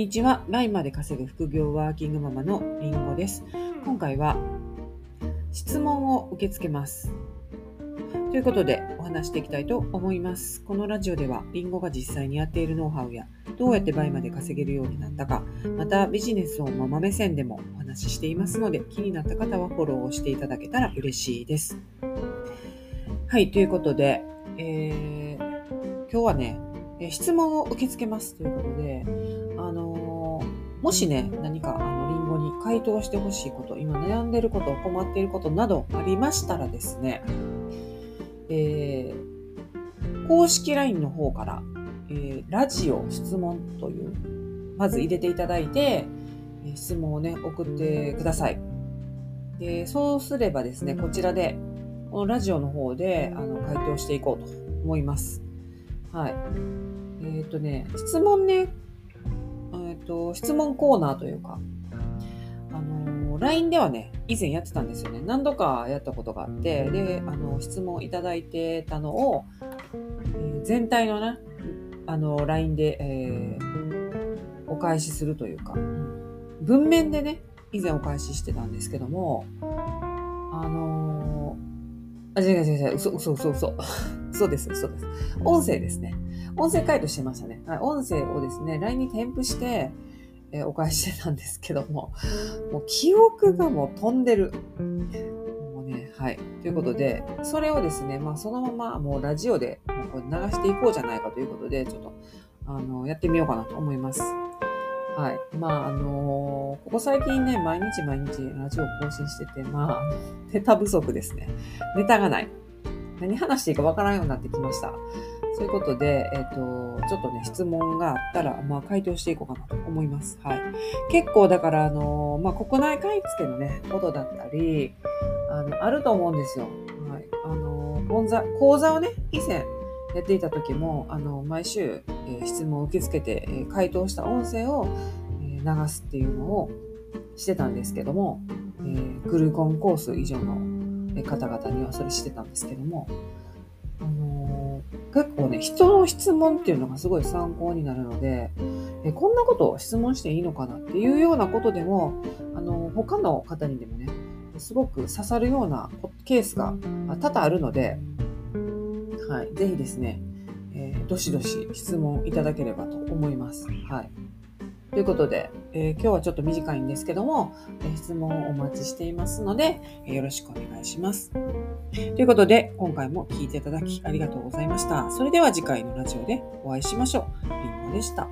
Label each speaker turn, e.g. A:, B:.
A: にちは。ライまで稼ぐ副業ワーキングママのりんごです。今回は質問を受け付けます。ということでお話していきたいと思います。このラジオではりんごが実際にやっているノウハウやどうやって倍まで稼げるようになったか、またビジネスをママ目線でもお話ししていますので、気になった方はフォローをしていただけたら嬉しいです。はい、ということで、えー今日はね、え質問を受け付けますということで、あのーもしね、何かあのリンゴに回答してほしいこと、今悩んでること、困っていることなどありましたらですね、えー公式 LINE の方から、えーラジオ質問という、まず入れていただいて、質問をね、送ってください。でそうすればですね、こちらで、このラジオの方であの回答していこうと思います。はい。えっ、とね、質問ね、えっ、と、質問コーナーというか、あの LINE ではね、以前やってたんですよね。何度かやったことがあって、で、あの、質問いただいてたのを、え全体のね、あの、LINE で、えーお返しするというか、文面でね、以前お返ししてたんですけども、あのあ、違う違う違う、嘘、嘘、嘘、嘘。嘘です、嘘です。音声ですね。音声回答してましたね。はい、音声をですね、LINE に添付して、えーお返ししてたんですけども、もう記憶がもう飛んでる。もうね、はい。ということで、それをですね、まあそのままもうラジオでもうこれ流していこうじゃないかということで、ちょっと、あの、やってみようかなと思います。はい。まあ、あのここ最近ね、毎日毎日ラジオ更新してて、まあ、ネタ不足ですね。ネタがない。何話していいかわからんようになってきました。そういうことで、えっ、と、ちょっとね、質問があったら、まあ、回答していこうかなと思います。はい。結構、だから、あの、まあ、国内買い付けのね、ことだったり、あの、あると思うんですよ。はい。あの、講座、講座をね、以前やっていた時も、あの、毎週、えー質問を受け付けて、えー回答した音声を、えー流すっていうのをしてたんですけども、えーグルコンコース以上の方々にはそれしてたんですけども、あのー結構ね、人の質問っていうのがすごい参考になるので、えこんなことを質問していいのかなっていうようなことでも、あの他の方にでもね、すごく刺さるようなケースが多々あるので、はい、ぜひですね、えーどしどし質問いただければと思います。はい。ということで、えー今日はちょっと短いんですけども、えー質問をお待ちしていますので、えーよろしくお願いします。ということで、今回も聞いていただきありがとうございました。それでは次回のラジオでお会いしましょう。りんごでした。